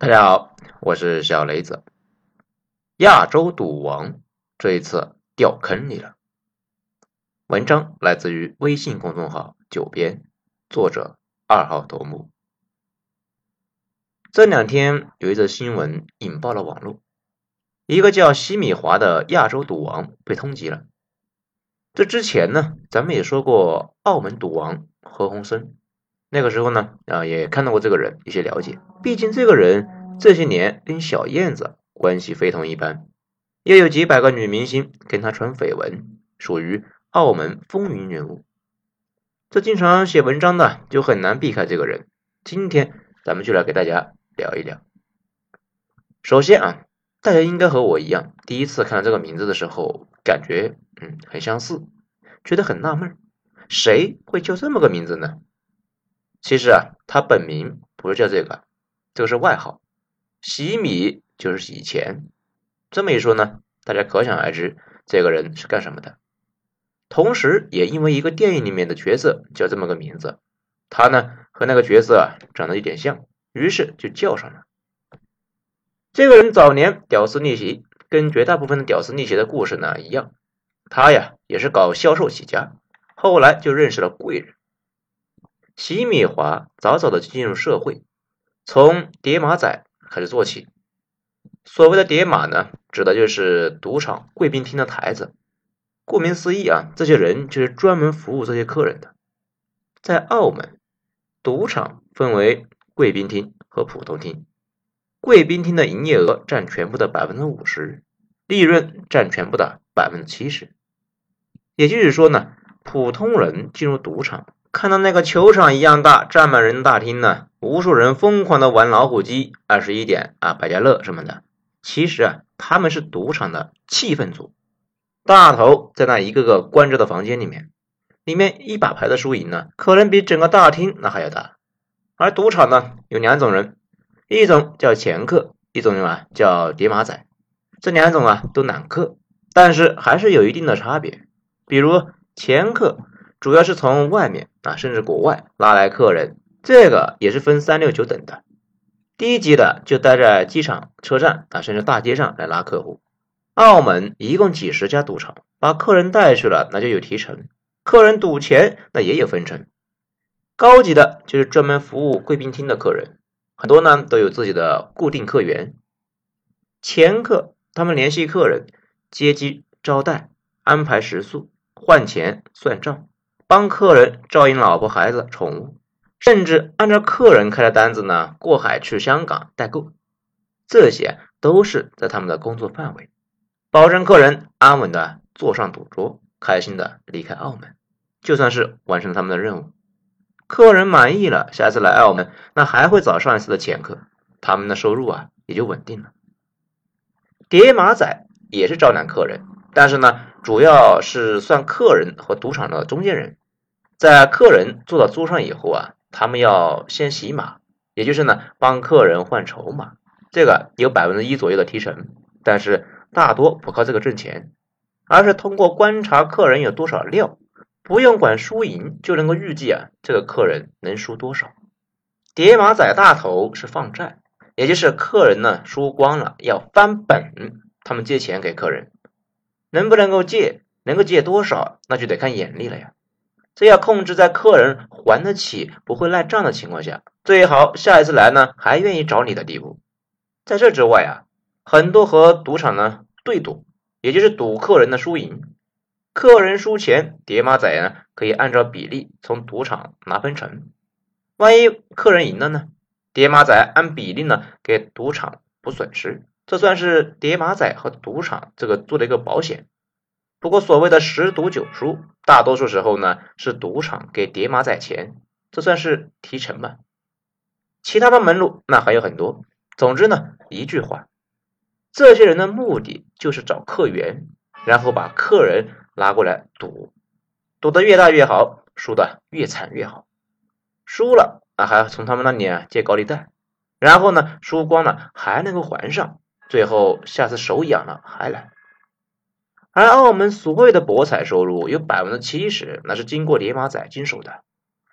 大家好，我是小雷子。亚洲赌王这一次掉坑里了。文章来自于微信公众号“九编”，作者二号头目。这两天有一则新闻引爆了网络，一个叫西米华的亚洲赌王被通缉了。这之前呢，咱们也说过澳门赌王何鸿燊。那个时候呢，啊，也看到过这个人，一些了解。毕竟这个人这些年跟小燕子关系非同一般，也有几百个女明星跟他传绯闻，属于澳门风云人物。这经常写文章的就很难避开这个人。今天咱们就来给大家聊一聊。首先啊，大家应该和我一样，第一次看到这个名字的时候，感觉嗯很相似，觉得很纳闷，谁会叫这么个名字呢？其实啊，他本名不是叫这个，这个是外号，洗米就是洗钱。这么一说呢，大家可想而知这个人是干什么的。同时，也因为一个电影里面的角色叫这么个名字，他呢和那个角色啊长得有点像，于是就叫上了。这个人早年屌丝逆袭，跟绝大部分的屌丝逆袭的故事呢一样，他呀也是搞销售起家，后来就认识了贵人。席米华早早的就进入社会，从叠马仔开始做起。所谓的叠马呢，指的就是赌场贵宾厅的台子。顾名思义啊，这些人就是专门服务这些客人的。在澳门，赌场分为贵宾厅和普通厅。贵宾厅的营业额占全部的百分之五十，利润占全部的百分之七十。也就是说呢，普通人进入赌场。看到那个球场一样大、站满人大厅呢，无数人疯狂的玩老虎机、二十一点啊、百家乐什么的。其实啊，他们是赌场的气氛组，大头在那一个个关着的房间里面，里面一把牌的输赢呢，可能比整个大厅那还要大。而赌场呢，有两种人，一种叫掮客，一种啊叫叠马仔。这两种啊都揽客，但是还是有一定的差别。比如掮客。主要是从外面啊，甚至国外拉来客人，这个也是分三六九等的。低级的就待在机场、车站啊，甚至大街上来拉客户。澳门一共几十家赌场，把客人带去了，那就有提成；客人赌钱，那也有分成。高级的就是专门服务贵宾厅的客人，很多呢都有自己的固定客源。前客他们联系客人，接机、招待、安排食宿、换钱、算账。帮客人照应老婆、孩子、宠物，甚至按照客人开的单子呢，过海去香港代购，这些都是在他们的工作范围，保证客人安稳的坐上赌桌，开心的离开澳门，就算是完成他们的任务。客人满意了，下次来澳门，那还会找上一次的前客，他们的收入啊也就稳定了。叠马仔也是招揽客人，但是呢，主要是算客人和赌场的中间人。在客人坐到桌上以后啊，他们要先洗码，也就是呢帮客人换筹码，这个有百分之一左右的提成，但是大多不靠这个挣钱，而是通过观察客人有多少料，不用管输赢就能够预计啊这个客人能输多少。叠马仔大头是放债，也就是客人呢输光了要翻本，他们借钱给客人，能不能够借，能够借多少，那就得看眼力了呀。这要控制在客人还得起、不会赖账的情况下，最好下一次来呢还愿意找你的地步。在这之外啊，很多和赌场呢对赌，也就是赌客人的输赢。客人输钱，叠马仔呢可以按照比例从赌场拿分成。万一客人赢了呢，叠马仔按比例呢给赌场补损失，这算是叠马仔和赌场这个做的一个保险。不过，所谓的十赌九输，大多数时候呢是赌场给叠马仔钱，这算是提成吧。其他的门路那还有很多。总之呢，一句话，这些人的目的就是找客源，然后把客人拉过来赌，赌得越大越好，输的越惨越好。输了啊，还要从他们那里啊借高利贷，然后呢输光了还能够还上，最后下次手痒了还来。而澳门所谓的博彩收入有百分之七十，那是经过叠马仔经手的，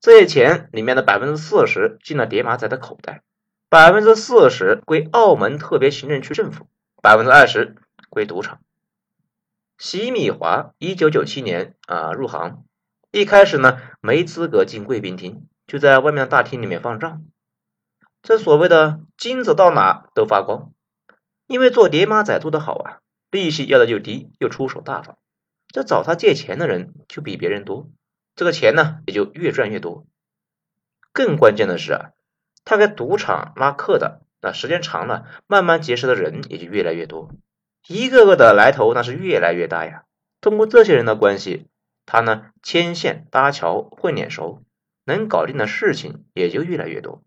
这些钱里面的百分之四十进了叠马仔的口袋，百分之四十归澳门特别行政区政府，百分之二十归赌场。席米华一九九七年啊入行，一开始呢没资格进贵宾厅，就在外面的大厅里面放账。这所谓的金子到哪都发光，因为做叠马仔做得好啊，利息要的就低，又出手大方，这找他借钱的人就比别人多，这个钱呢也就越赚越多。更关键的是啊，他给赌场拉客的，那时间长了，慢慢结识的人也就越来越多，一个个的来头那是越来越大呀。通过这些人的关系，他呢牵线搭桥混脸熟，能搞定的事情也就越来越多。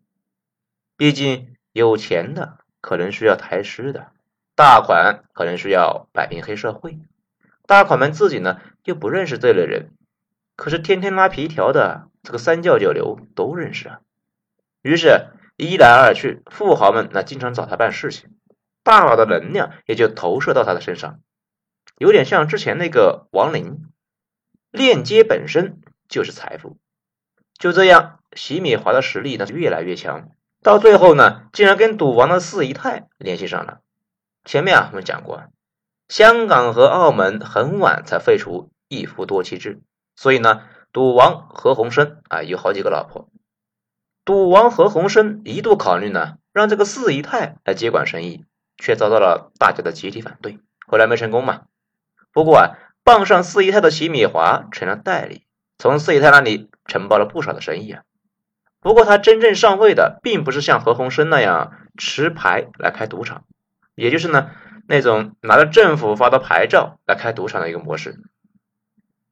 毕竟有钱的可能需要抬尸的，大款可能需要摆平黑社会，大款们自己呢又不认识这类人，可是天天拉皮条的这个三教九流都认识啊。于是，一来二去，富豪们那经常找他办事情，大佬的能量也就投射到他的身上，有点像之前那个王林，链接本身就是财富。就这样，席米华的实力呢越来越强。到最后呢，竟然跟赌王的四姨太联系上了。前面啊，我们讲过，香港和澳门很晚才废除一夫多妻制，所以呢，赌王何鸿燊啊有好几个老婆。赌王何鸿燊一度考虑呢，让这个四姨太来接管生意，却遭到了大家的集体反对，后来没成功嘛。不过啊，傍上四姨太的席米华成了代理，从四姨太那里承包了不少的生意啊。不过他真正上位的，并不是像何鸿燊那样持牌来开赌场，也就是呢那种拿着政府发的牌照来开赌场的一个模式。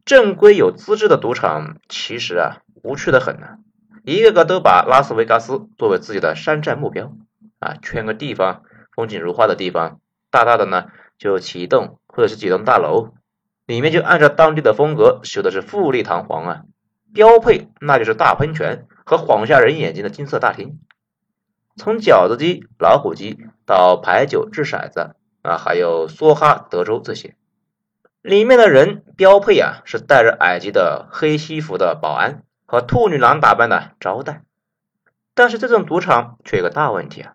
正规有资质的赌场其实啊无趣的很呢，一个个都把拉斯维加斯作为自己的山寨目标啊，圈个地方风景如画的地方，大大的呢就起一栋或者是几栋大楼，里面就按照当地的风格修的是富丽堂皇啊，标配那就是大喷泉。和晃下人眼睛的金色大厅，从饺子机、老虎机到牌九、掷骰子啊，还有梭哈、德州这些，里面的人标配啊是戴着耳机的黑西服的保安和兔女郎打扮的招待。但是这种赌场却有个大问题啊，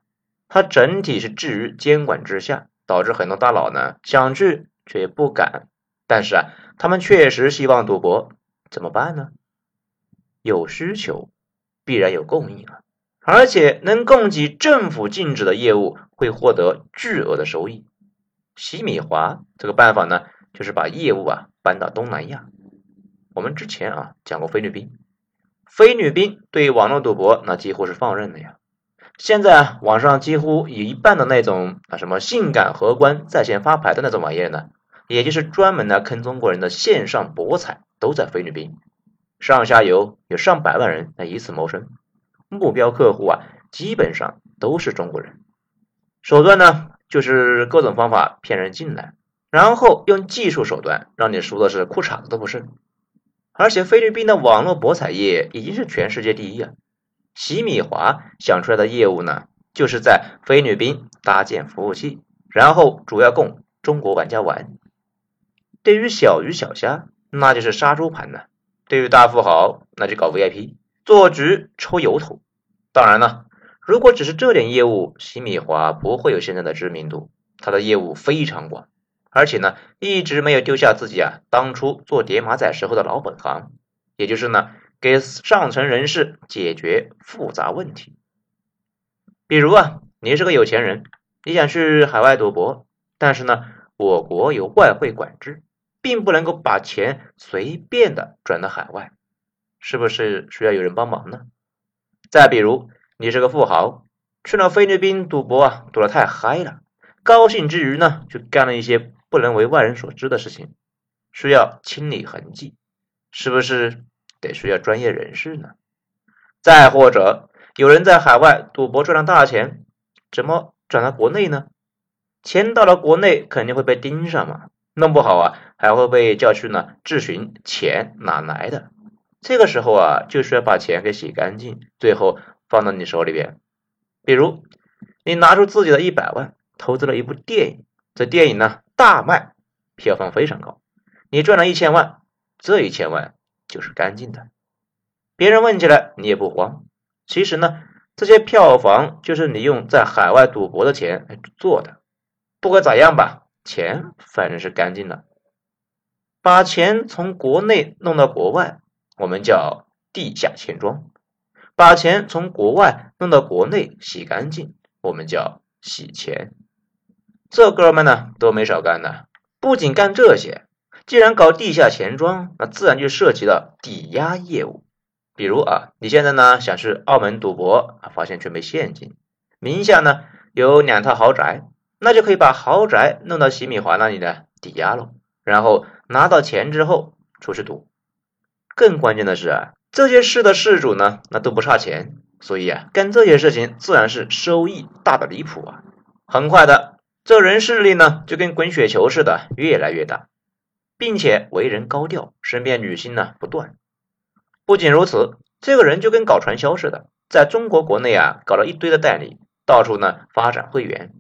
它整体是置于监管之下，导致很多大佬呢想去却不敢。但是啊，他们确实希望赌博，怎么办呢？有需求。必然有供应啊，而且能供给政府禁止的业务会获得巨额的收益。洗米华这个办法呢，就是把业务啊搬到东南亚。我们之前啊讲过菲律宾，菲律宾对网络赌博那几乎是放任的呀。现在啊，网上几乎有一半的那种啊什么性感荷官在线发牌的那种玩意呢，也就是专门来坑中国人的线上博彩，都在菲律宾。上下游有上百万人来以此谋生，目标客户啊基本上都是中国人。手段呢就是各种方法骗人进来，然后用技术手段让你输的是裤衩子都不剩。而且菲律宾的网络博彩业已经是全世界第一啊！席米华想出来的业务呢，就是在菲律宾搭建服务器，然后主要供中国玩家玩。对于小鱼小虾，那就是杀猪盘呢。对于大富豪，那就搞 VIP 做局抽油头。当然了，如果只是这点业务，洗米华不会有现在的知名度。他的业务非常广，而且呢，一直没有丢下自己啊当初做叠马仔时候的老本行，也就是呢，给上层人士解决复杂问题。比如啊，你是个有钱人，你想去海外赌博，但是呢，我国有外汇管制。并不能够把钱随便的转到海外，是不是需要有人帮忙呢？再比如，你是个富豪，去了菲律宾赌博啊，赌的太嗨了，高兴之余呢，就干了一些不能为外人所知的事情，需要清理痕迹，是不是得需要专业人士呢？再或者，有人在海外赌博赚了大钱，怎么转到国内呢？钱到了国内肯定会被盯上嘛。弄不好啊，还会被叫去呢质询钱哪来的。这个时候啊，就需要把钱给洗干净，最后放到你手里边。比如，你拿出自己的一百万，投资了一部电影，这电影呢大卖，票房非常高，你赚了一千万，这一千万就是干净的。别人问起来，你也不慌。其实呢，这些票房就是你用在海外赌博的钱来做的。不管咋样吧，钱反正是干净的。把钱从国内弄到国外，我们叫地下钱庄；把钱从国外弄到国内洗干净，我们叫洗钱。这哥们呢都没少干的，不仅干这些，既然搞地下钱庄，那自然就涉及到抵押业务。比如啊，你现在呢想去澳门赌博啊，发现却没现金，名下呢有两套豪宅，那就可以把豪宅弄到洗米华那里呢抵押了，然后拿到钱之后出去赌。更关键的是啊，这些事的事主呢那都不差钱，所以啊干这些事情自然是收益大的离谱啊。很快的。这人势力呢，就跟滚雪球似的，越来越大，并且为人高调，身边女星呢不断。不仅如此，这个人就跟搞传销似的，在中国国内啊搞了一堆的代理，到处呢发展会员。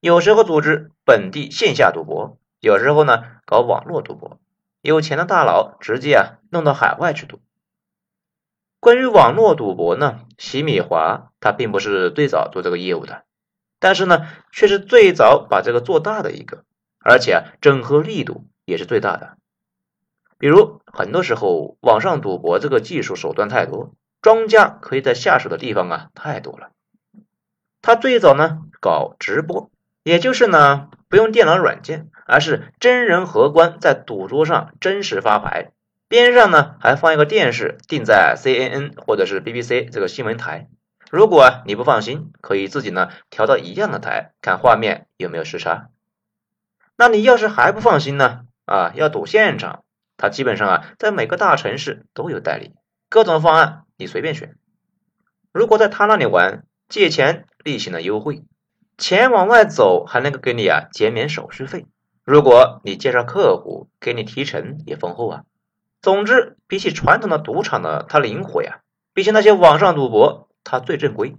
有时候组织本地线下赌博，有时候呢搞网络赌博。有钱的大佬直接啊弄到海外去赌。关于网络赌博呢，洗米华他并不是最早做这个业务的。但是呢，却是最早把这个做大的一个，而且啊，整合力度也是最大的。比如，很多时候网上赌博这个技术手段太多，庄家可以在下手的地方啊太多了。他最早呢搞直播，也就是呢不用电脑软件，而是真人荷官在赌桌上真实发牌，边上呢还放一个电视，定在 CNN 或者是 BBC 这个新闻台。如果你不放心，可以自己呢调到一样的台，看画面有没有时差。那你要是还不放心呢？啊，要赌现场，他基本上啊在每个大城市都有代理，各种方案你随便选。如果在他那里玩，借钱利息呢优惠，钱往外走还能够给你啊减免手续费。如果你介绍客户，给你提成也丰厚啊。总之，比起传统的赌场呢，它灵活呀，比起那些网上赌博。它最正规，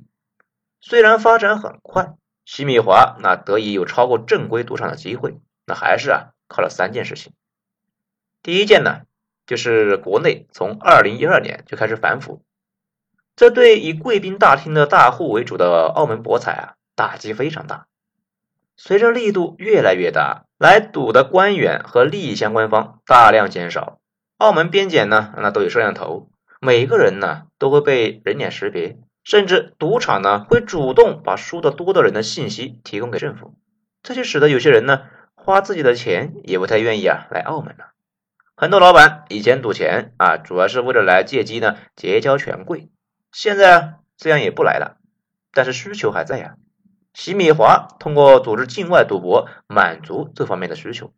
虽然发展很快，西米华那得以有超过正规赌场的机会，那还是啊靠了三件事情。第一件呢，就是国内从二零一二年就开始反腐，这对以贵宾大厅的大户为主的澳门博彩啊打击非常大。随着力度越来越大，来赌的官员和利益相关方大量减少，澳门边检呢那都有摄像头，每个人呢都会被人脸识别。甚至赌场呢会主动把输的多的人的信息提供给政府，这就使得有些人呢花自己的钱也不太愿意啊来澳门了。很多老板以前赌钱啊主要是为了来借机呢结交权贵，现在啊这样也不来了，但是需求还在呀。席米华通过组织境外赌博满足这方面的需求。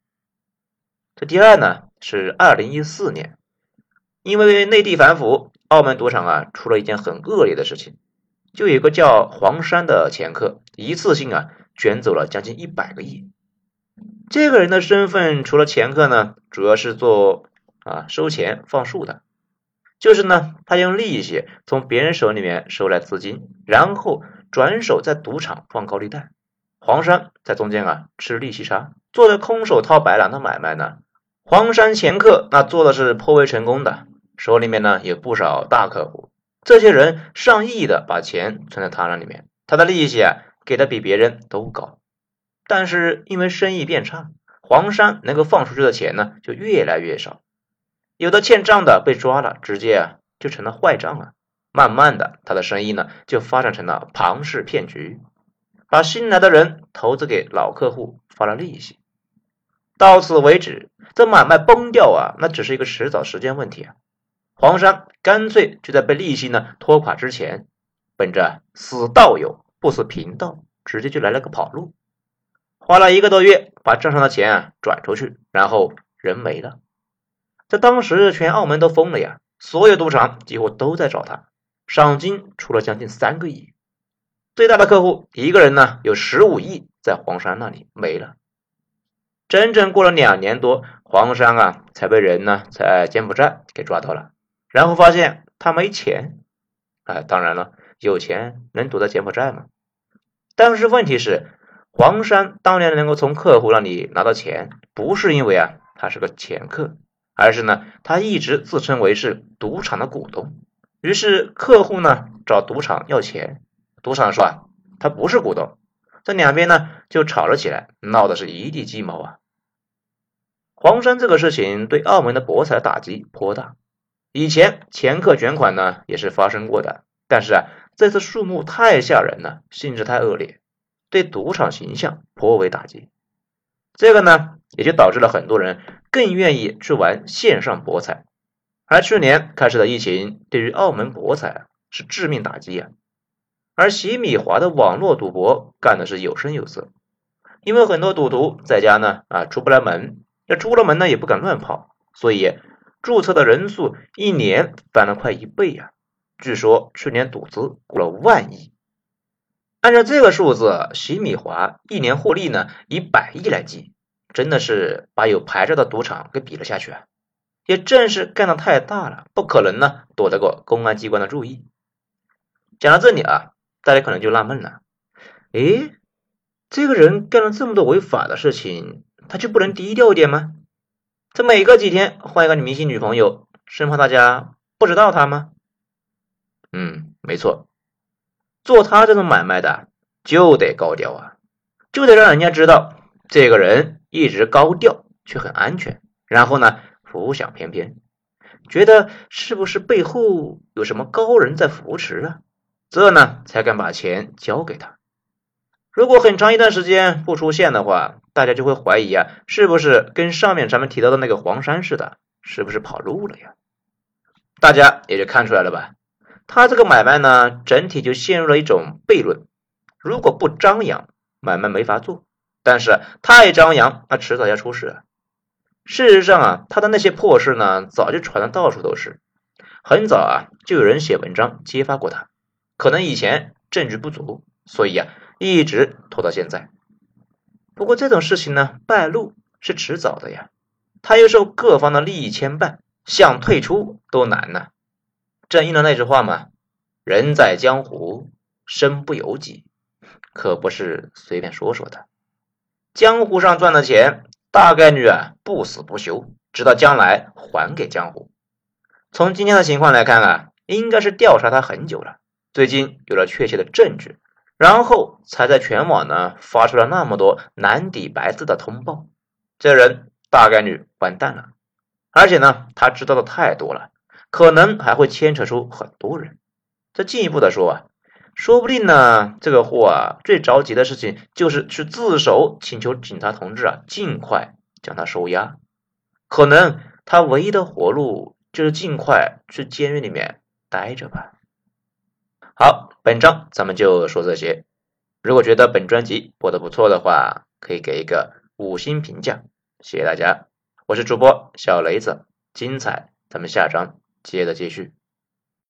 这第二呢是二零一四年，因为内地反腐。澳门赌场啊，出了一件很恶劣的事情，就有个叫黄山的掮客，一次性啊卷走了将近一百个亿。这个人的身份除了掮客呢，主要是做啊收钱放数的，就是呢他用利息从别人手里面收来资金，然后转手在赌场放高利贷，黄山在中间啊吃利息差，做的空手套白狼的买卖呢。黄山掮客那做的是颇为成功的。手里面呢有不少大客户，这些人上亿的把钱存在他那里面，他的利息啊给的比别人都高。但是因为生意变差，黄山能够放出去的钱呢就越来越少，有的欠账的被抓了，直接啊就成了坏账了。慢慢的，他的生意呢就发展成了庞氏骗局，把新来的人投资给老客户发了利息，到此为止，这买卖崩掉啊，那只是一个迟早时间问题啊。黄山干脆就在被利息呢拖垮之前，本着死道友不死贫道，直接就来了个跑路，花了一个多月把账上的钱啊转出去，然后人没了。在当时，全澳门都疯了呀，所有赌场几乎都在找他，赏金出了将近三个亿，最大的客户一个人呢有十五亿在黄山那里没了。整整过了两年多，黄山啊才被人呢在柬埔寨给抓到了。然后发现他没钱，哎，当然了，有钱能躲在柬埔寨吗？但是问题是，黄山当年能够从客户那里拿到钱，不是因为啊他是个掮客，而是呢他一直自称为是赌场的股东，于是客户呢找赌场要钱，赌场说啊他不是股东，这两边呢就吵了起来，闹的是一地鸡毛啊。黄山这个事情对澳门的博彩打击颇大，以前前客卷款呢也是发生过的，但是啊这次数目太吓人了，性质太恶劣，对赌场形象颇为打击。这个呢也就导致了很多人更愿意去玩线上博彩，而去年开始的疫情对于澳门博彩是致命打击啊。而洗米华的网络赌博干的是有声有色，因为很多赌徒在家呢啊出不来门。那出了门呢也不敢乱跑，所以注册的人数一年翻了快一倍呀！据说去年赌资过了万亿。按照这个数字，洗米华一年获利呢以百亿来计，真的是把有牌照的赌场给比了下去啊！也正是干的太大了，不可能呢躲得过公安机关的注意。讲到这里啊，大家可能就纳闷了：诶，这个人干了这么多违法的事情。他就不能低调一点吗？这每隔几天换一个女明星女朋友，生怕大家不知道他吗？嗯，没错，做他这种买卖的就得高调啊，就得让人家知道这个人一直高调却很安全，然后呢浮想翩翩，觉得是不是背后有什么高人在扶持啊？这呢才敢把钱交给他。如果很长一段时间不出现的话，大家就会怀疑啊，是不是跟上面咱们提到的那个黄山似的，是不是跑路了呀？大家也就看出来了吧？他这个买卖呢，整体就陷入了一种悖论：如果不张扬，买卖没法做；但是太张扬，那迟早要出事。事实上啊，他的那些破事呢，早就传的到处都是，很早啊就有人写文章揭发过他，可能以前证据不足，所以啊。一直拖到现在，不过这种事情呢，败露是迟早的呀。他又受各方的利益牵绊，想退出都难呐。正应了那句话嘛：“人在江湖，身不由己。”可不是随便说说的。江湖上赚的钱，大概率啊不死不休，直到将来还给江湖。从今天的情况来看啊，应该是调查他很久了，最近有了确切的证据。然后才在全网呢发出了那么多蓝底白字的通报，这人大概率完蛋了，而且呢他知道的太多了，可能还会牵扯出很多人。再进一步的说啊，说不定呢这个货啊最着急的事情就是去自首请求警察同志啊尽快将他收押，可能他唯一的活路就是尽快去监狱里面待着吧。好，本章咱们就说这些。如果觉得本专辑播的不错的话，可以给一个五星评价，谢谢大家。我是主播小雷子，精彩咱们下章接着继续。